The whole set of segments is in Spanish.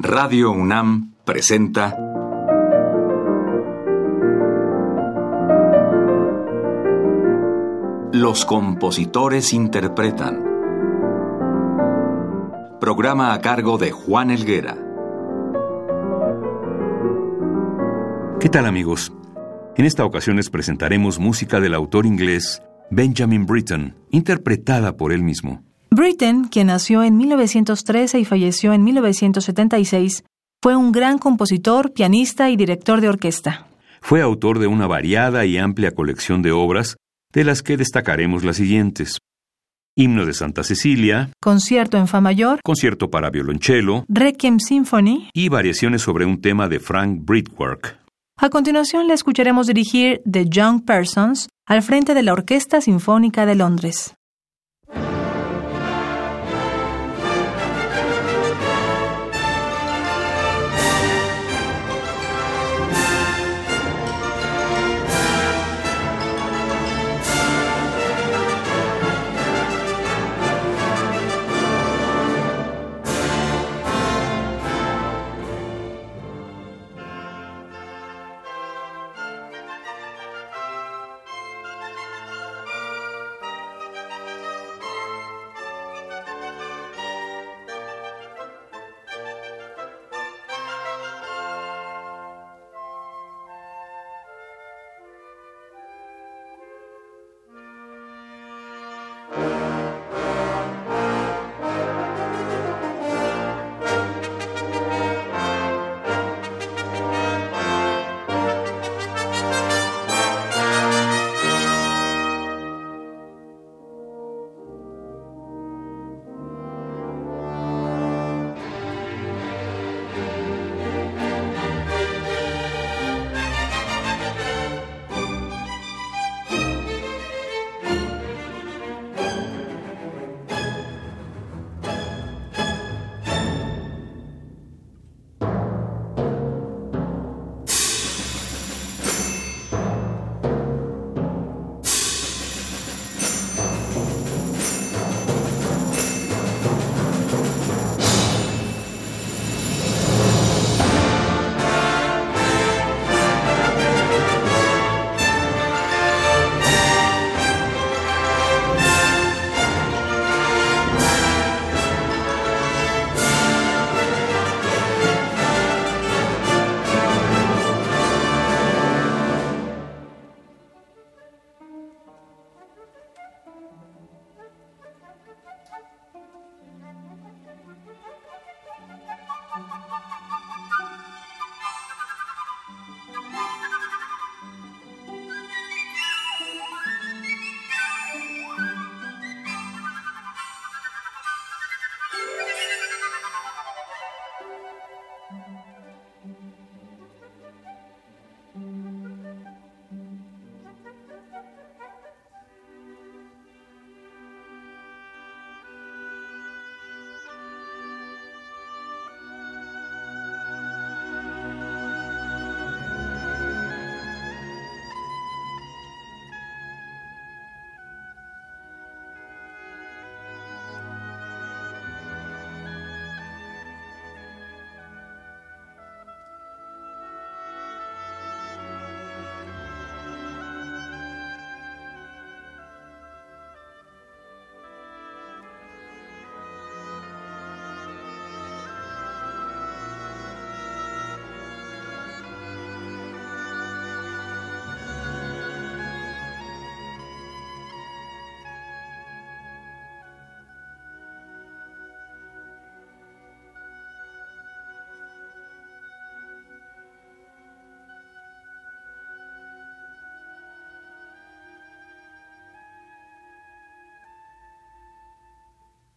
Radio UNAM presenta Los compositores interpretan. Programa a cargo de Juan Elguera. ¿Qué tal amigos? En esta ocasión les presentaremos música del autor inglés Benjamin Britten, interpretada por él mismo. Britten, quien nació en 1913 y falleció en 1976, fue un gran compositor, pianista y director de orquesta. Fue autor de una variada y amplia colección de obras, de las que destacaremos las siguientes. Himno de Santa Cecilia, Concierto en Fa mayor, Concierto para violonchelo Requiem Symphony. y variaciones sobre un tema de Frank Britwork. A continuación le escucharemos dirigir The Young Persons al frente de la Orquesta Sinfónica de Londres.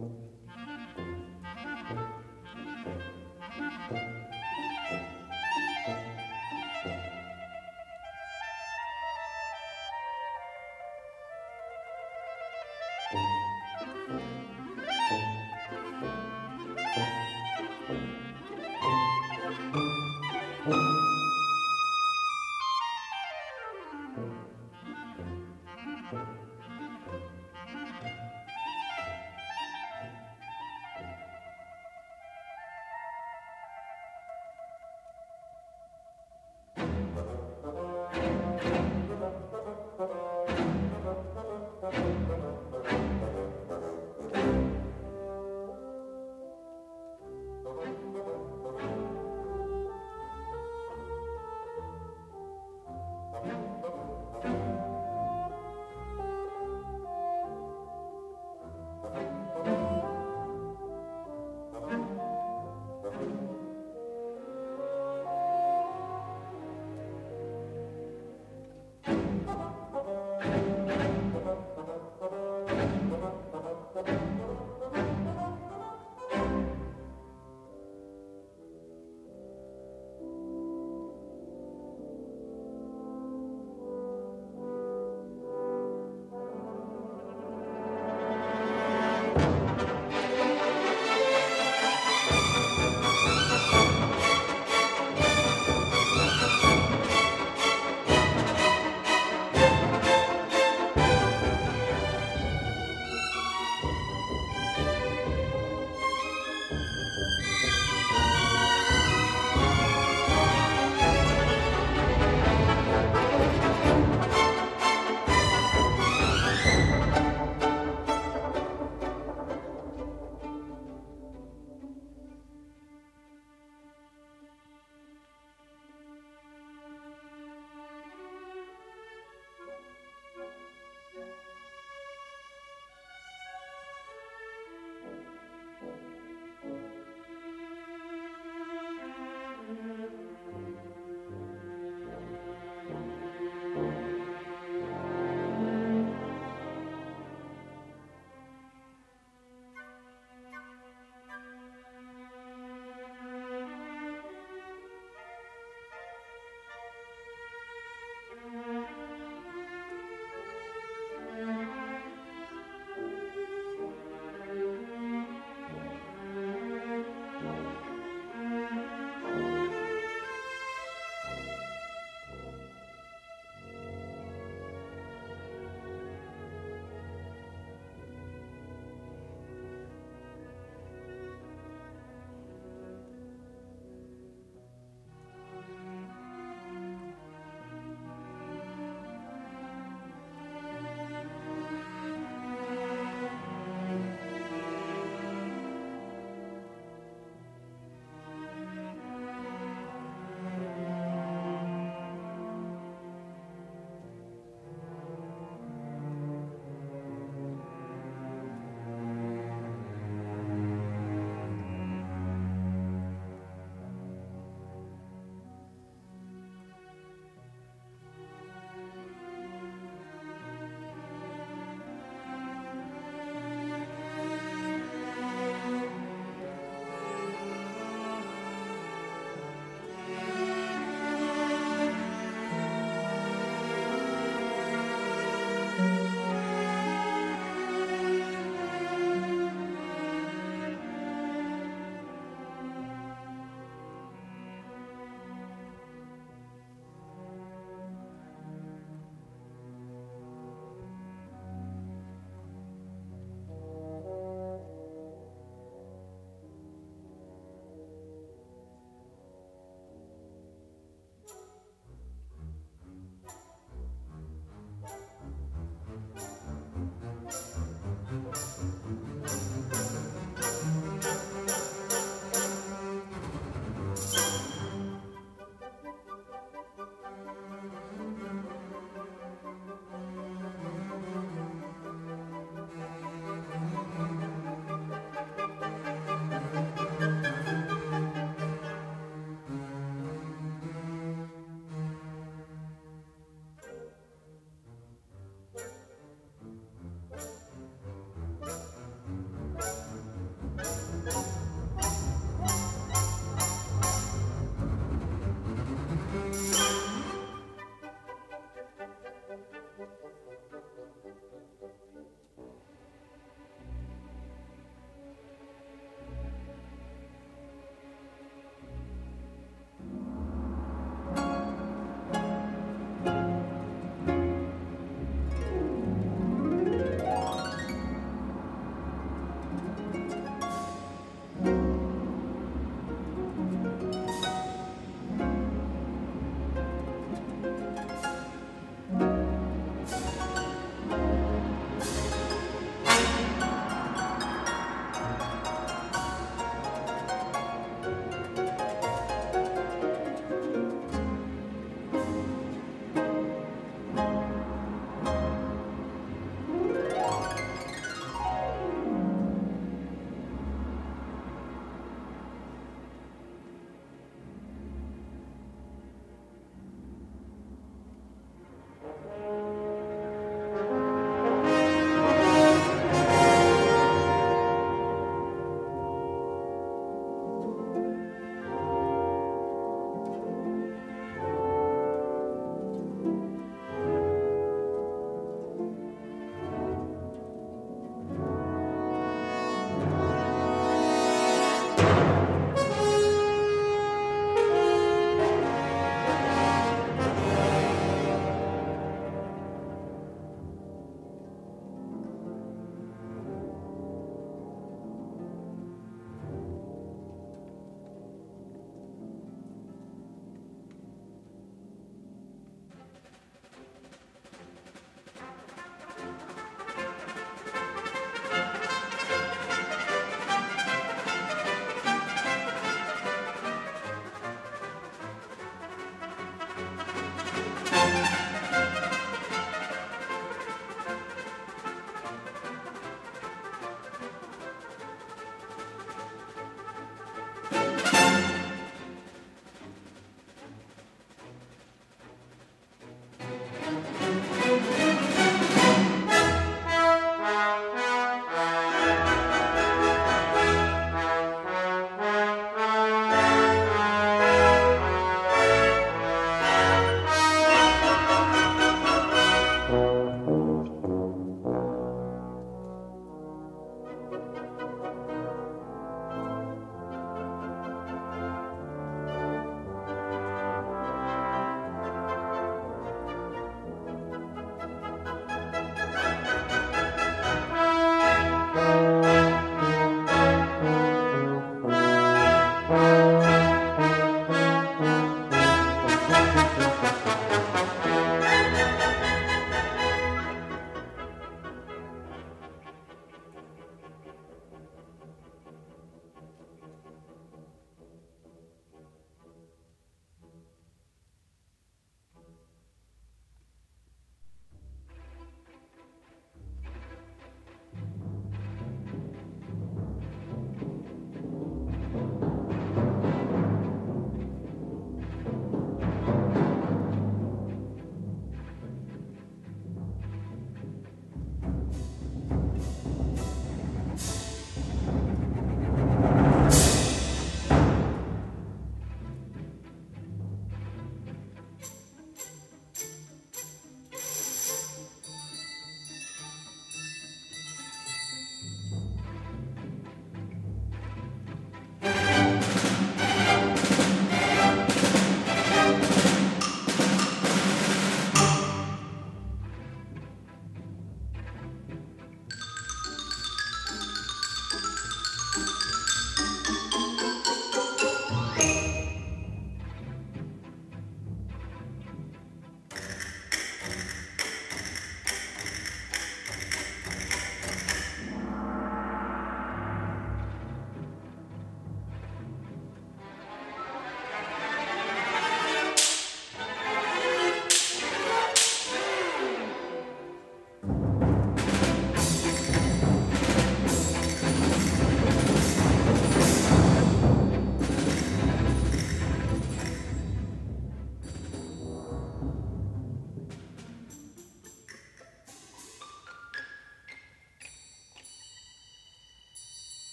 Amen.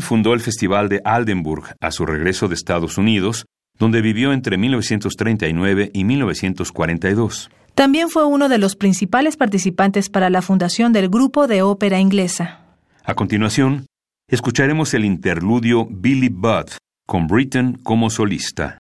Fundó el Festival de Aldenburg a su regreso de Estados Unidos, donde vivió entre 1939 y 1942. También fue uno de los principales participantes para la fundación del grupo de ópera inglesa. A continuación, escucharemos el interludio Billy Budd, con Britten como solista.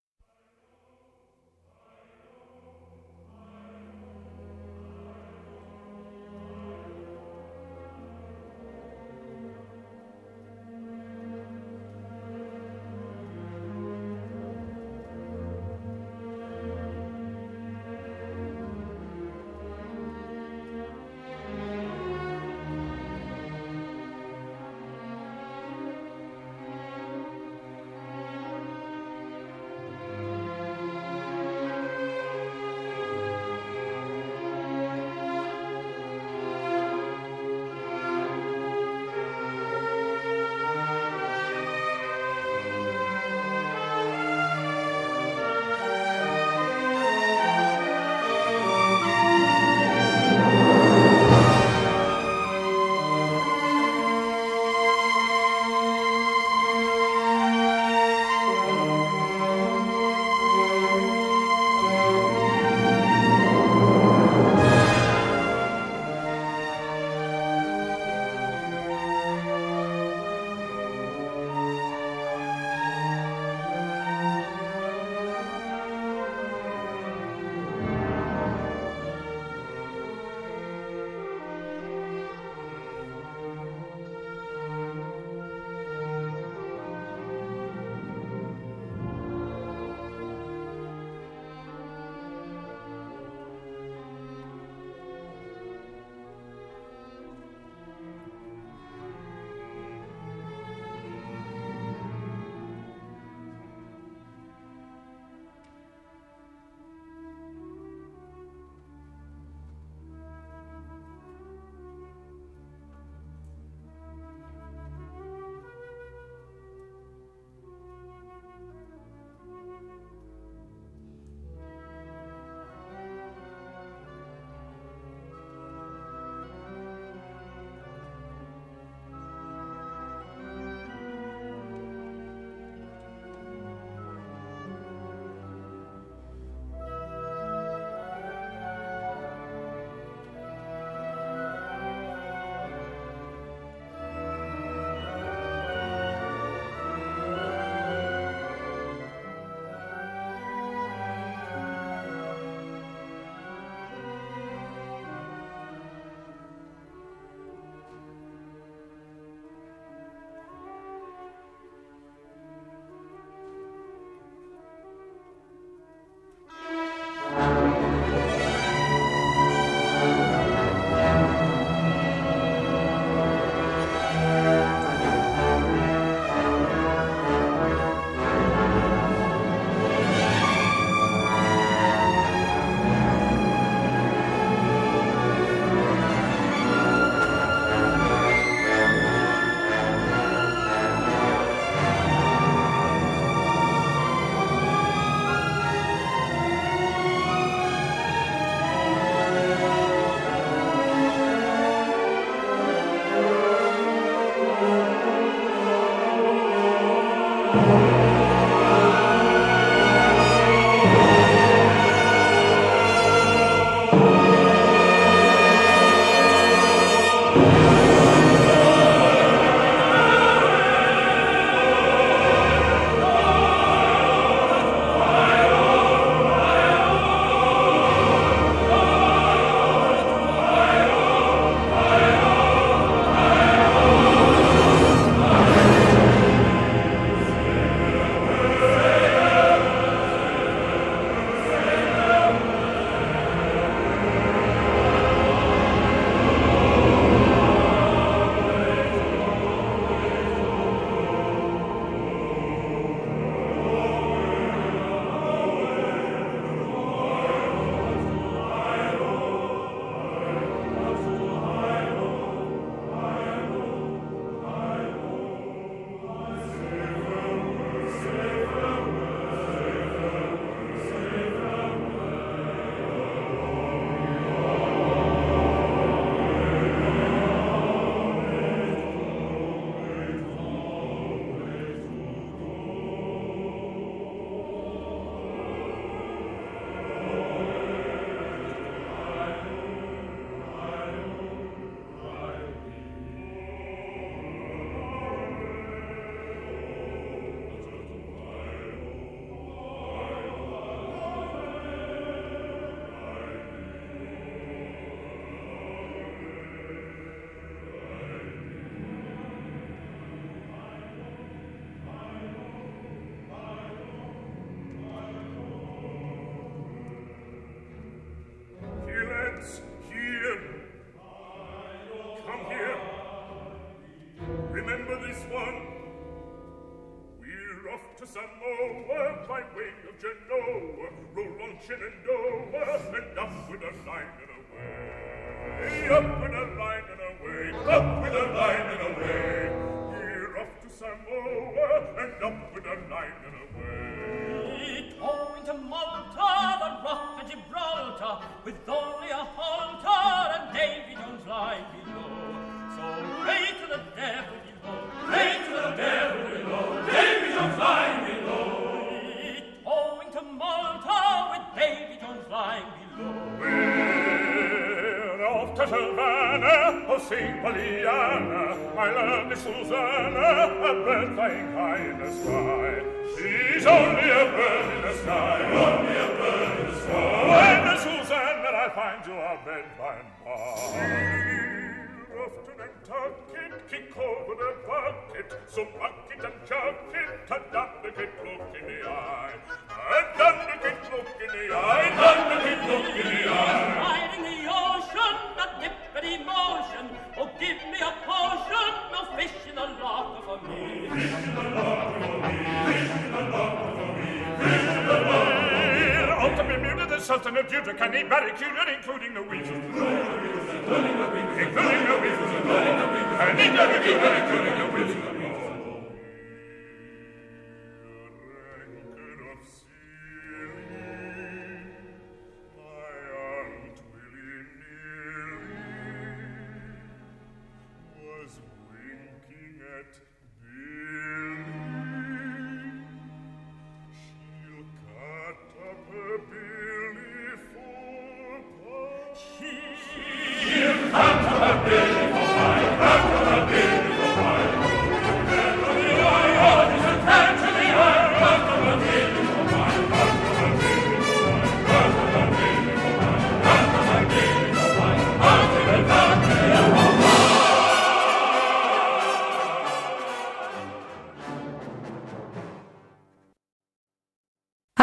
and no, roll luncheon and no, and up with a line and away, up with a line and away, up with a line and away. Here off to Samoa, and up with a line and away. sing Pollyanna, my love is Susanna, a bird flying high in the sky. She's only a bird in the sky, only a bird in the sky. When, Susanna, I'll find you a bed by and by. Often and tuck it, kick over the bucket, so bucket and chuck it, and done the look in the eye, a done the look in the eye. Anybody, barricaded, including the weasels. Including the weasels. Including the weasels. Including the weasels. And need.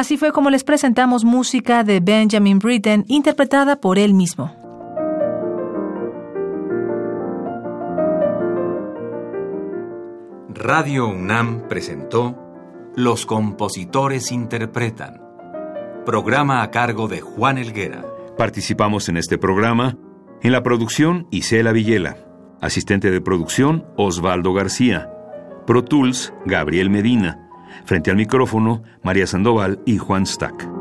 Así fue como les presentamos música de Benjamin Britten interpretada por él mismo. Radio UNAM presentó Los compositores interpretan. Programa a cargo de Juan Elguera. Participamos en este programa en la producción Isela Villela, asistente de producción Osvaldo García, Pro Tools Gabriel Medina, frente al micrófono María Sandoval y Juan Stack.